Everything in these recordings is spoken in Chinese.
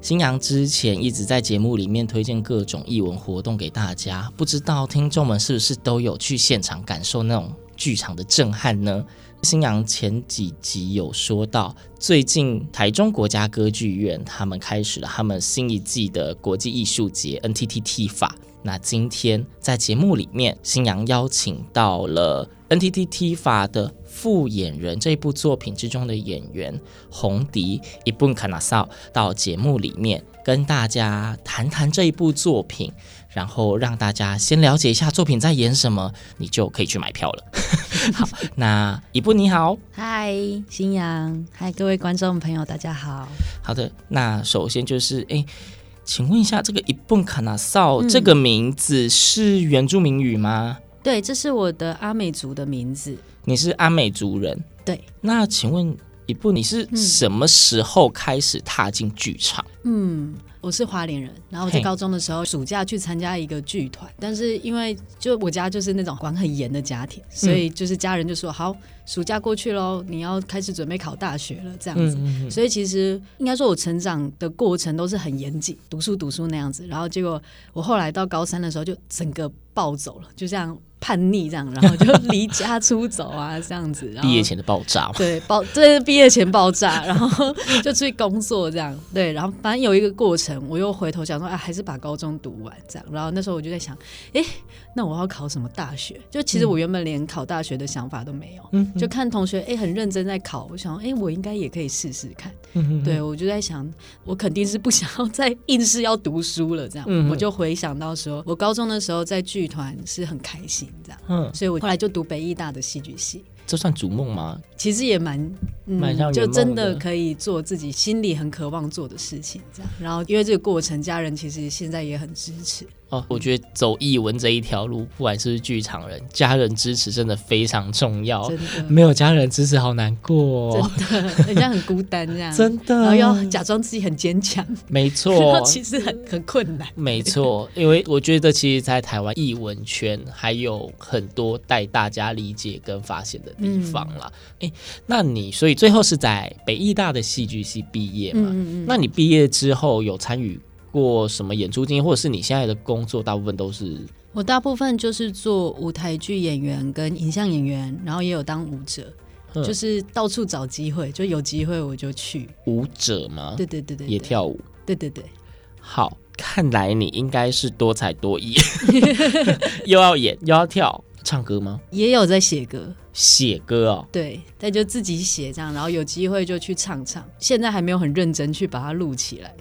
新阳之前一直在节目里面推荐各种艺文活动给大家，不知道听众们是不是都有去现场感受那种剧场的震撼呢？新阳前几集有说到，最近台中国家歌剧院他们开始了他们新一季的国际艺术节 NTTT 法。那今天在节目里面，新阳邀请到了 NTT TIFA 的副演人这一部作品之中的演员洪迪伊布卡纳少到节目里面跟大家谈谈这一部作品，然后让大家先了解一下作品在演什么，你就可以去买票了。好，那伊布你好，嗨，新阳，嗨，各位观众朋友，大家好。好的，那首先就是哎。请问一下，这个伊蹦卡纳少这个名字是原住民语吗？对，这是我的阿美族的名字。你是阿美族人？对。那请问伊本，你是什么时候开始踏进剧场？嗯，我是花莲人，然后我在高中的时候暑假去参加一个剧团，但是因为就我家就是那种管很严的家庭，所以就是家人就说好。暑假过去喽，你要开始准备考大学了，这样子。嗯嗯嗯，所以其实应该说，我成长的过程都是很严谨，读书读书那样子。然后结果我后来到高三的时候，就整个暴走了，就这样叛逆这样，然后就离家出走啊，这样子。毕业前的爆炸。对，爆对毕业前爆炸，然后就出去工作这样。对，然后反正有一个过程，我又回头想说，啊，还是把高中读完这样。然后那时候我就在想，哎，那我要考什么大学？就其实我原本连考大学的想法都没有。嗯。就看同学哎、欸，很认真在考，我想哎、欸，我应该也可以试试看。对，我就在想，我肯定是不想要再硬是要读书了，这样。嗯、我就回想到说，我高中的时候在剧团是很开心，这样。嗯，所以我后来就读北艺大的戏剧系。这算逐梦吗？其实也蛮，嗯。就真的可以做自己心里很渴望做的事情，这样。然后因为这个过程，家人其实现在也很支持。哦，我觉得走艺文这一条路，不管是不是剧场人，家人支持真的非常重要。没有家人支持好难过哦。真的，人家很孤单这样。真的，然后要假装自己很坚强。没错，其实很很困难。没错，因为我觉得其实，在台湾艺文圈还有很多待大家理解跟发现的地方啦。哎、嗯，那你所以最后是在北艺大的戏剧系毕业嘛？嗯嗯。那你毕业之后有参与过什么演出经验，或者是你现在的工作大部分都是？我大部分就是做舞台剧演员跟影像演员，然后也有当舞者，嗯、就是到处找机会，就有机会我就去。舞者吗？对对对对，也跳舞。对对对，好，看来你应该是多才多艺，又要演又要跳，唱歌吗？也有在写歌，写歌哦。对，但就自己写这样，然后有机会就去唱唱。现在还没有很认真去把它录起来。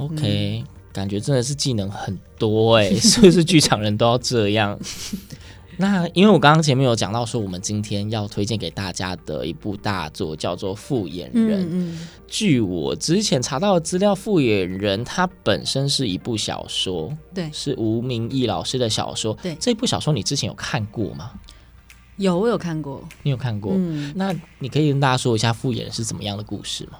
OK，、嗯、感觉真的是技能很多哎，是不是剧场人都要这样？那因为我刚刚前面有讲到说，我们今天要推荐给大家的一部大作叫做《复眼人》。嗯嗯、据我之前查到的资料，《复眼人》它本身是一部小说，对，是吴明义老师的小说。对，这部小说你之前有看过吗？有，我有看过。你有看过？嗯，那你可以跟大家说一下《复眼人》是怎么样的故事吗？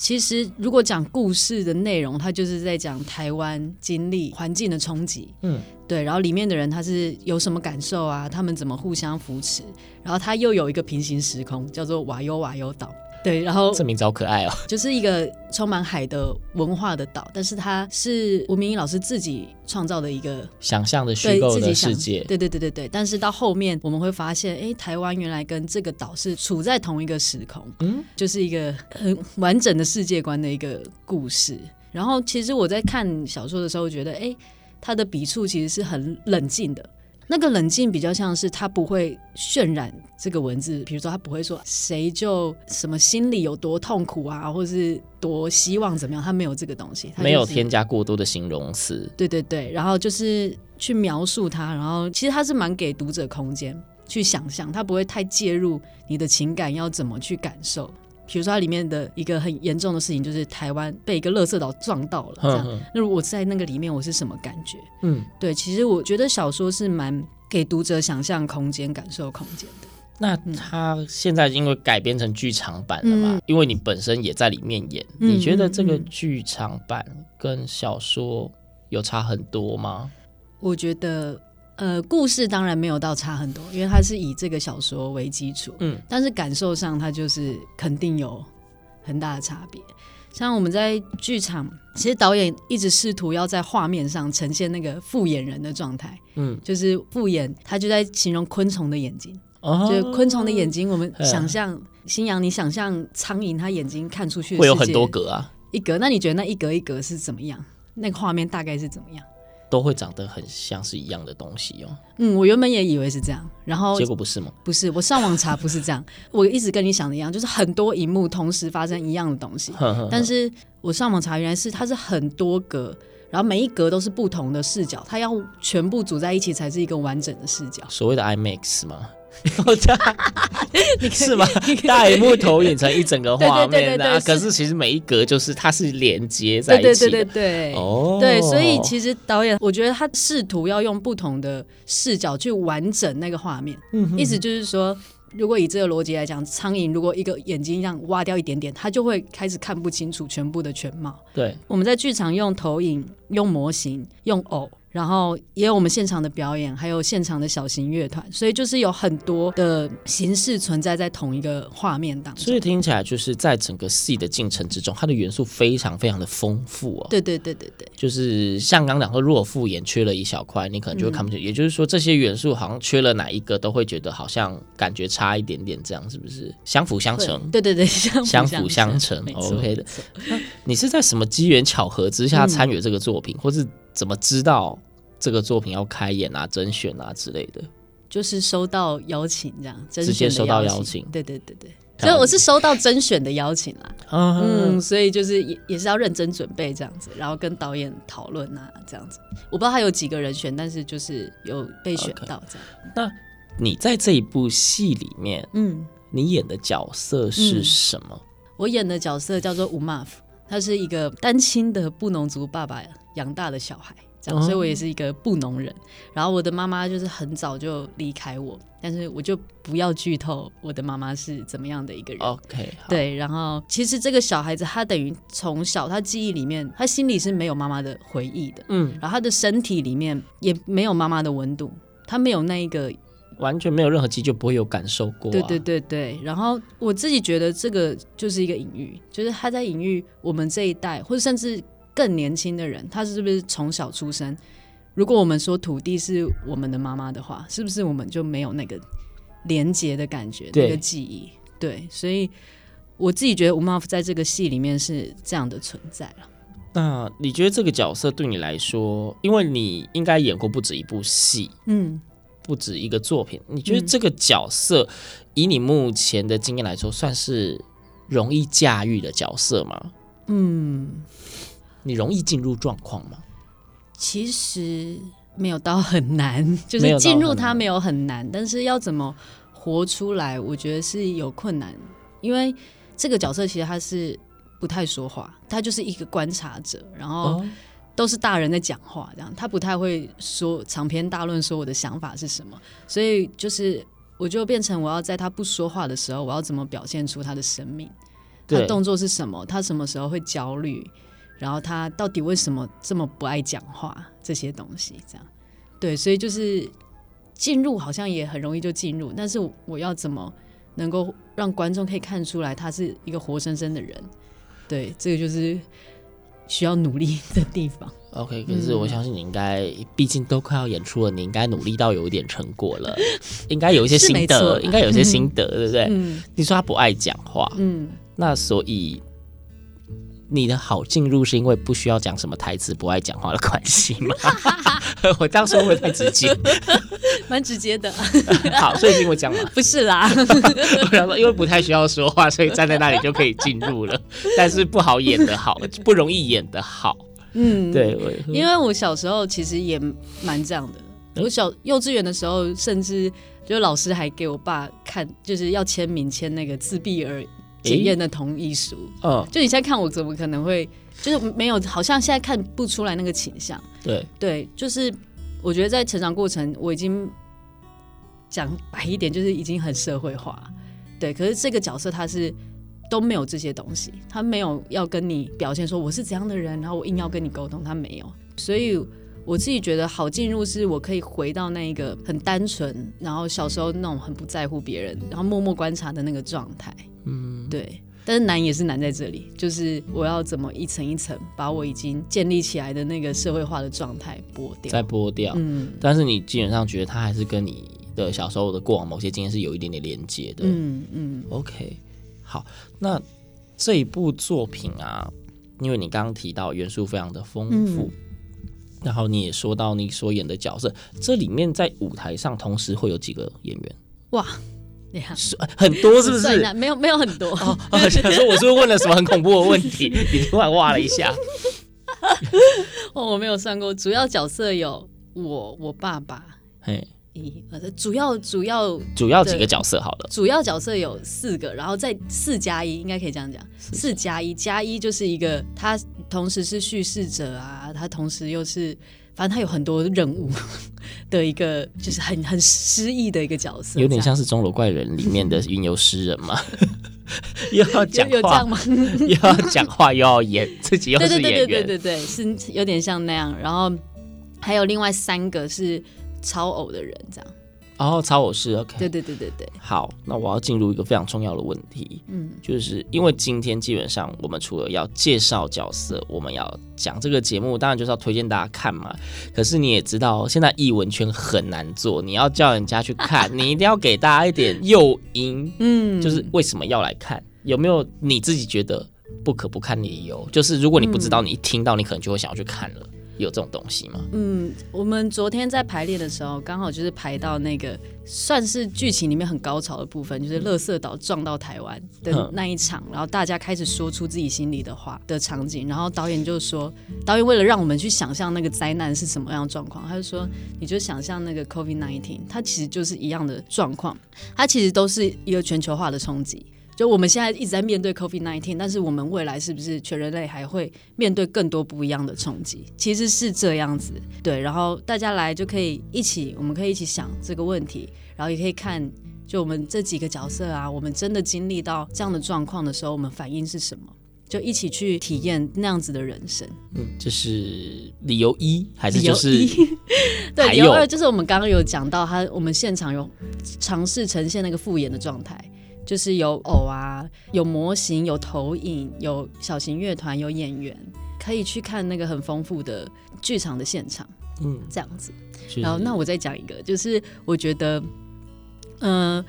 其实，如果讲故事的内容，它就是在讲台湾经历环境的冲击，嗯，对，然后里面的人他是有什么感受啊？他们怎么互相扶持？然后他又有一个平行时空，叫做瓦尤瓦尤岛。对，然后这名字好可爱哦，就是一个充满海的文化的岛，但是它是吴明益老师自己创造的一个想象的虚构的世界。对对对对对，但是到后面我们会发现，哎，台湾原来跟这个岛是处在同一个时空，嗯，就是一个很完整的世界观的一个故事。然后其实我在看小说的时候，觉得，哎。他的笔触其实是很冷静的。那个冷静比较像是他不会渲染这个文字，比如说他不会说谁就什么心里有多痛苦啊，或是多希望怎么样，他没有这个东西，他就是、没有添加过多的形容词。对对对，然后就是去描述他，然后其实他是蛮给读者空间去想象，他不会太介入你的情感要怎么去感受。比如说，它里面的一个很严重的事情，就是台湾被一个垃圾岛撞到了。这样，那如果我在那个里面，我是什么感觉？嗯，对。其实我觉得小说是蛮给读者想象空间、感受空间的。那它现在因为改编成剧场版了嘛？嗯、因为你本身也在里面演，嗯、你觉得这个剧场版跟小说有差很多吗？我觉得。呃，故事当然没有到差很多，因为它是以这个小说为基础，嗯，但是感受上它就是肯定有很大的差别。像我们在剧场，其实导演一直试图要在画面上呈现那个复眼人的状态，嗯，就是复眼，他就在形容昆虫的眼睛，哦，就是昆虫的眼睛，我们想象，新阳，你想象苍蝇，它眼睛看出去会有很多格啊，一格，那你觉得那一格一格是怎么样？那个画面大概是怎么样？都会长得很像是一样的东西哦。嗯，我原本也以为是这样，然后结果不是吗？不是，我上网查不是这样。我一直跟你想的一样，就是很多荧幕同时发生一样的东西。呵呵呵，但是我上网查，原来是它是很多格，然后每一格都是不同的视角，它要全部组在一起才是一个完整的视角。所谓的 IMAX 吗？是吗？大萤幕投影成一整个画面的，可是其实每一格就是它是连接在一起的。对对对对对。哦，对，所以其实导演我觉得他试图要用不同的视角去完整那个画面。嗯，意思就是说，如果以这个逻辑来讲，苍蝇如果一个眼睛这样挖掉一点点，它就会开始看不清楚全部的全貌。对，我们在剧场用投影、用模型、用偶。然后也有我们现场的表演，还有现场的小型乐团，所以就是有很多的形式存在在同一个画面当中。所以听起来就是在整个戏的进程之中，它的元素非常非常的丰富哦。对对对对对，就是像刚刚讲说，如果复眼缺了一小块，你可能就会看不清。嗯、也就是说，这些元素好像缺了哪一个，都会觉得好像感觉差一点点，这样是不是？相辅相成。对对对，相相辅相成。OK 的。你是在什么机缘巧合之下参与这个作品，嗯、或是？怎么知道这个作品要开演啊、甄选啊之类的？就是收到邀请，这样直接收到邀请。对对对对，所以我是收到甄选的邀请啦。嗯，所以就是也也是要认真准备这样子，然后跟导演讨论啊，这样子。我不知道他有几个人选，但是就是有被选到这样。Okay. 那你在这一部戏里面，嗯，你演的角色是什么？嗯，我演的角色叫做吴马夫，他是一个单亲的布农族爸爸养大的小孩，这样，所以我也是一个布农人。然后我的妈妈就是很早就离开我，但是我就不要剧透我的妈妈是怎么样的一个人。OK，对。然后其实这个小孩子他等于从小他记忆里面，他心里是没有妈妈的回忆的，嗯。然后他的身体里面也没有妈妈的温度，他没有那一个。完全没有任何记忆就不会有感受过、啊。对对对对，然后我自己觉得这个就是一个隐喻，就是他在隐喻我们这一代，或者甚至更年轻的人，他是不是从小出生？如果我们说土地是我们的妈妈的话，是不是我们就没有那个连接的感觉，那个记忆？对，所以我自己觉得吴玛夫在这个戏里面是这样的存在了。那你觉得这个角色对你来说，因为你应该演过不止一部戏，嗯。不止一个作品，你觉得这个角色、嗯、以你目前的经验来说，算是容易驾驭的角色吗？嗯，你容易进入状况吗？其实没有到很难，就是进入它没有很难，但是要怎么活出来，我觉得是有困难，因为这个角色其实他是不太说话，他就是一个观察者，然后。哦都是大人在讲话，这样他不太会说长篇大论，说我的想法是什么，所以就是我就变成我要在他不说话的时候，我要怎么表现出他的生命，他的动作是什么，他什么时候会焦虑，然后他到底为什么这么不爱讲话，这些东西这样，对，所以就是进入好像也很容易就进入，但是我要怎么能够让观众可以看出来他是一个活生生的人，对，这个就是。需要努力的地方。OK，可是我相信你应该，嗯、毕竟都快要演出了，你应该努力到有一点成果了，应该有一些心得，应该有一些心得，嗯、对不对？嗯、你说他不爱讲话，嗯，那所以你的好进入是因为不需要讲什么台词，不爱讲话的关系吗？我这样说会不会太直接？蛮直接的。好，所以是因为这样吗？不是啦，我想说，因为不太需要说话，所以站在那里就可以进入了。但是不好演的好，不容易演的好。嗯，对，因为我小时候其实也蛮这样的。我小幼稚园的时候，甚至就老师还给我爸看，就是要签名签那个自闭儿检验的同意书。嗯，就你现在看我，怎么可能会就是没有？好像现在看不出来那个倾向。对对，就是我觉得在成长过程，我已经讲白一点，就是已经很社会化。对，可是这个角色他是都没有这些东西，他没有要跟你表现说我是怎样的人，然后我硬要跟你沟通，他没有，所以。我自己觉得好进入是我可以回到那一个很单纯，然后小时候那种很不在乎别人，然后默默观察的那个状态。嗯，对。但是难也是难在这里，就是我要怎么一层一层把我已经建立起来的那个社会化的状态剥掉，再剥掉。嗯。但是你基本上觉得它还是跟你的小时候的过往某些经验是有一点点连接的。嗯嗯。OK，好。那这一部作品啊，因为你刚刚提到元素非常的丰富。嗯然后你也说到你所演的角色，这里面在舞台上同时会有几个演员？哇，很多是不是？没有没有很多。哦，想说我是不是问了什么很恐怖的问题？你突然哇了一下。哦，我没有算过，主要角色有我、我爸爸。嘿。一，主要主要主要几个角色好了，主要角色有四个，然后再四加一，应该可以这样讲，四加一加一就是一个，他同时是叙事者啊，他同时又是，反正他有很多任务 的一个，就是很很诗意的一个角色，有点像是钟楼怪人里面的云游诗人嘛，又要讲话。吗？又要讲话又要演自己又是演员，对对对对对对，是有点像那样，然后还有另外三个是。超偶的人这样，哦，超偶是 OK，对对对对对。好，那我要进入一个非常重要的问题，嗯，就是因为今天基本上我们除了要介绍角色，我们要讲这个节目，当然就是要推荐大家看嘛。可是你也知道，现在艺文圈很难做，你要叫人家去看，你一定要给大家一点诱因，嗯，就是为什么要来看？有没有你自己觉得不可不看的理由？就是如果你不知道，你一听到你可能就会想要去看了。有这种东西吗？嗯，我们昨天在排练的时候，刚好就是排到那个算是剧情里面很高潮的部分，就是乐色岛撞到台湾的那一场，然后大家开始说出自己心里的话的场景，然后导演就说，导演为了让我们去想象那个灾难是什么样的状况，他就说，你就想象那个 COVID-19，它其实就是一样的状况，它其实都是一个全球化的冲击。就我们现在一直在面对 COVID-19，但是我们未来是不是全人类还会面对更多不一样的冲击？其实是这样子，对。然后大家来就可以一起，我们可以一起想这个问题，然后也可以看，就我们这几个角色啊，我们真的经历到这样的状况的时候，我们反应是什么？就一起去体验那样子的人生。嗯，这是理由一，还是就是理由一 对，理由二就是我们刚刚有讲到，他我们现场有尝试呈现那个复演的状态。就是有偶啊，有模型，有投影，有小型乐团，有演员，可以去看那个很丰富的剧场的现场，嗯，这样子。然后，那我再讲一个，就是我觉得，嗯、呃，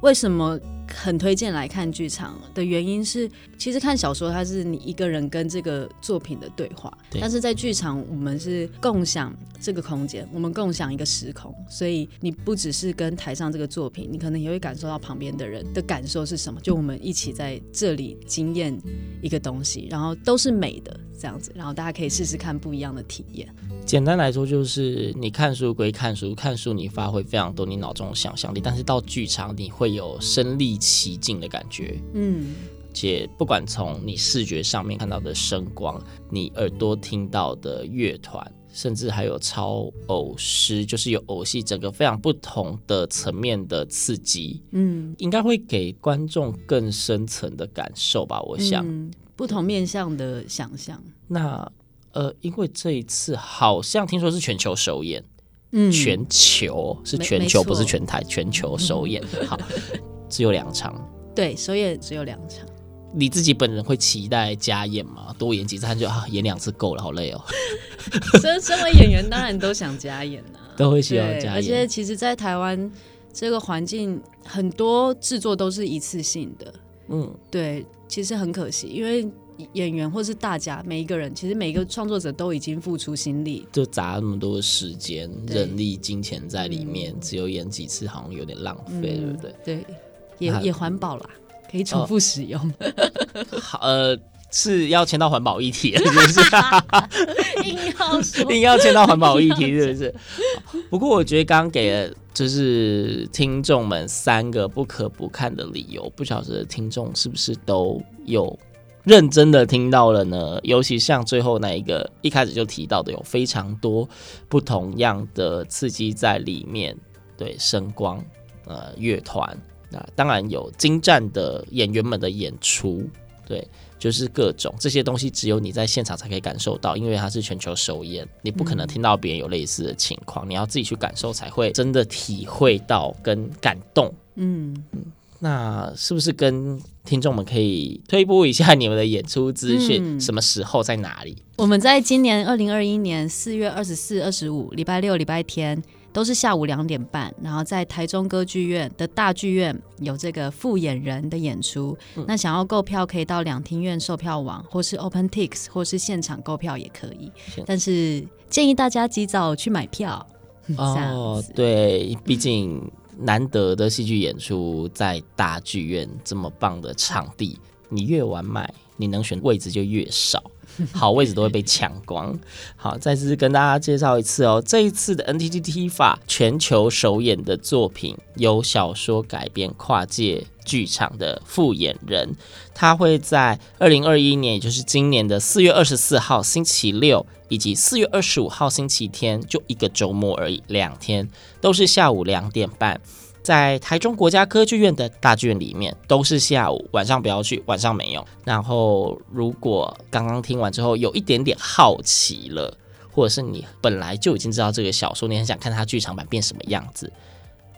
为什么？很推荐来看剧场的原因是，其实看小说它是你一个人跟这个作品的对话，对，但是在剧场我们是共享这个空间，我们共享一个时空，所以你不只是跟台上这个作品，你可能也会感受到旁边的人的感受是什么，就我们一起在这里经验一个东西，然后都是美的这样子，然后大家可以试试看不一样的体验。简单来说，就是你看书归看书，看书你发挥非常多你脑中的想象力，但是到剧场你会有身历其境的感觉。嗯，且不管从你视觉上面看到的声光，你耳朵听到的乐团，甚至还有超偶师，就是有偶戏，整个非常不同的层面的刺激。嗯，应该会给观众更深层的感受吧？我想，嗯，不同面向的想象。那。呃，因为这一次好像听说是全球首演，嗯，全球是全球，不是全台，全球首演。好，只有两场，对，首演只有两场。你自己本人会期待加演吗？多演几次他就啊，演两次够了，好累哦。身身为演员，当然都想加演啊，都会希望加演。而且其实，在台湾这个环境，很多制作都是一次性的。嗯，对，其实很可惜，因为。演员或是大家每一个人，其实每一个创作者都已经付出心力，就砸那么多的时间、人力、金钱在里面，只有演几次，好像有点浪费，对不对？对，也那也环保啦，可以重复使用。好，呃，是要签到环保议题了，是不是？硬要说 硬要签到环保议题，是不是？不过我觉得刚刚给了就是听众们三个不可不看的理由，不晓得听众是不是都有认真的听到了呢？尤其像最后那一个一开始就提到的，有非常多不同样的刺激在里面，对，声光，呃，乐团，那当然有精湛的演员们的演出，对。就是各种这些东西，只有你在现场才可以感受到，因为它是全球首演，你不可能听到别人有类似的情况，嗯、你要自己去感受才会真的体会到跟感动。嗯嗯，那是不是跟听众们可以推播一下你们的演出资讯？嗯、什么时候在哪里？我们在今年二零二一年四月二十四、二十五，礼拜六、礼拜天。都是下午两点半，然后在台中歌剧院的大剧院有这个复演人的演出。嗯、那想要购票，可以到两厅院售票网，或是 OpenTix，或是现场购票也可以。现但是建议大家及早去买票。哦，对，毕竟难得的戏剧演出在大剧院这么棒的场地，你越晚买，你能选位置就越少。好位置都会被抢光。好，再次跟大家介绍一次哦，这一次的 NTT TIFA 全球首演的作品，由小说改编跨界剧场的复演人，他会在二零二一年，也就是今年的四月二十四号星期六，以及四月二十五号星期天，就一个周末而已，两天都是下午两点半。在台中国家歌剧院的大剧院里面，都是下午，晚上不要去，晚上没有。然后，如果刚刚听完之后有一点点好奇了，或者是你本来就已经知道这个小说，你很想看它剧场版变什么样子，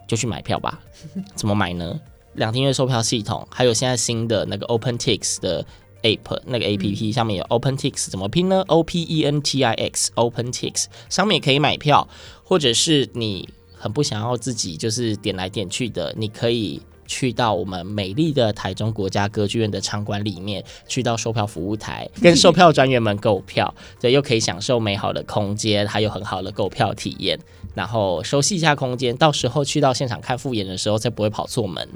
就去买票吧。怎么买呢？两厅院售票系统，还有现在新的那个 OpenTix 的 App，那个 APP 上面有 OpenTix，怎么拼呢？O P E N T I X，OpenTix 上面也可以买票，或者是你。很不想要自己就是点来点去的，你可以去到我们美丽的台中国家歌剧院的场馆里面，去到售票服务台跟售票专员们购票，对，又可以享受美好的空间，还有很好的购票体验，然后熟悉一下空间，到时候去到现场看复演的时候，才不会跑错门。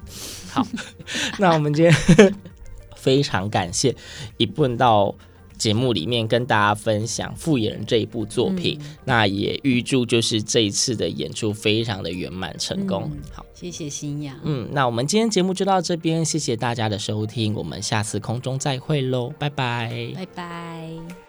好，那我们今天 非常感谢一问到。节目里面跟大家分享《复眼人》这一部作品，嗯、那也预祝就是这一次的演出非常的圆满成功。嗯、好，谢谢新阳。嗯，那我们今天节目就到这边，谢谢大家的收听，我们下次空中再会喽，拜拜，拜拜。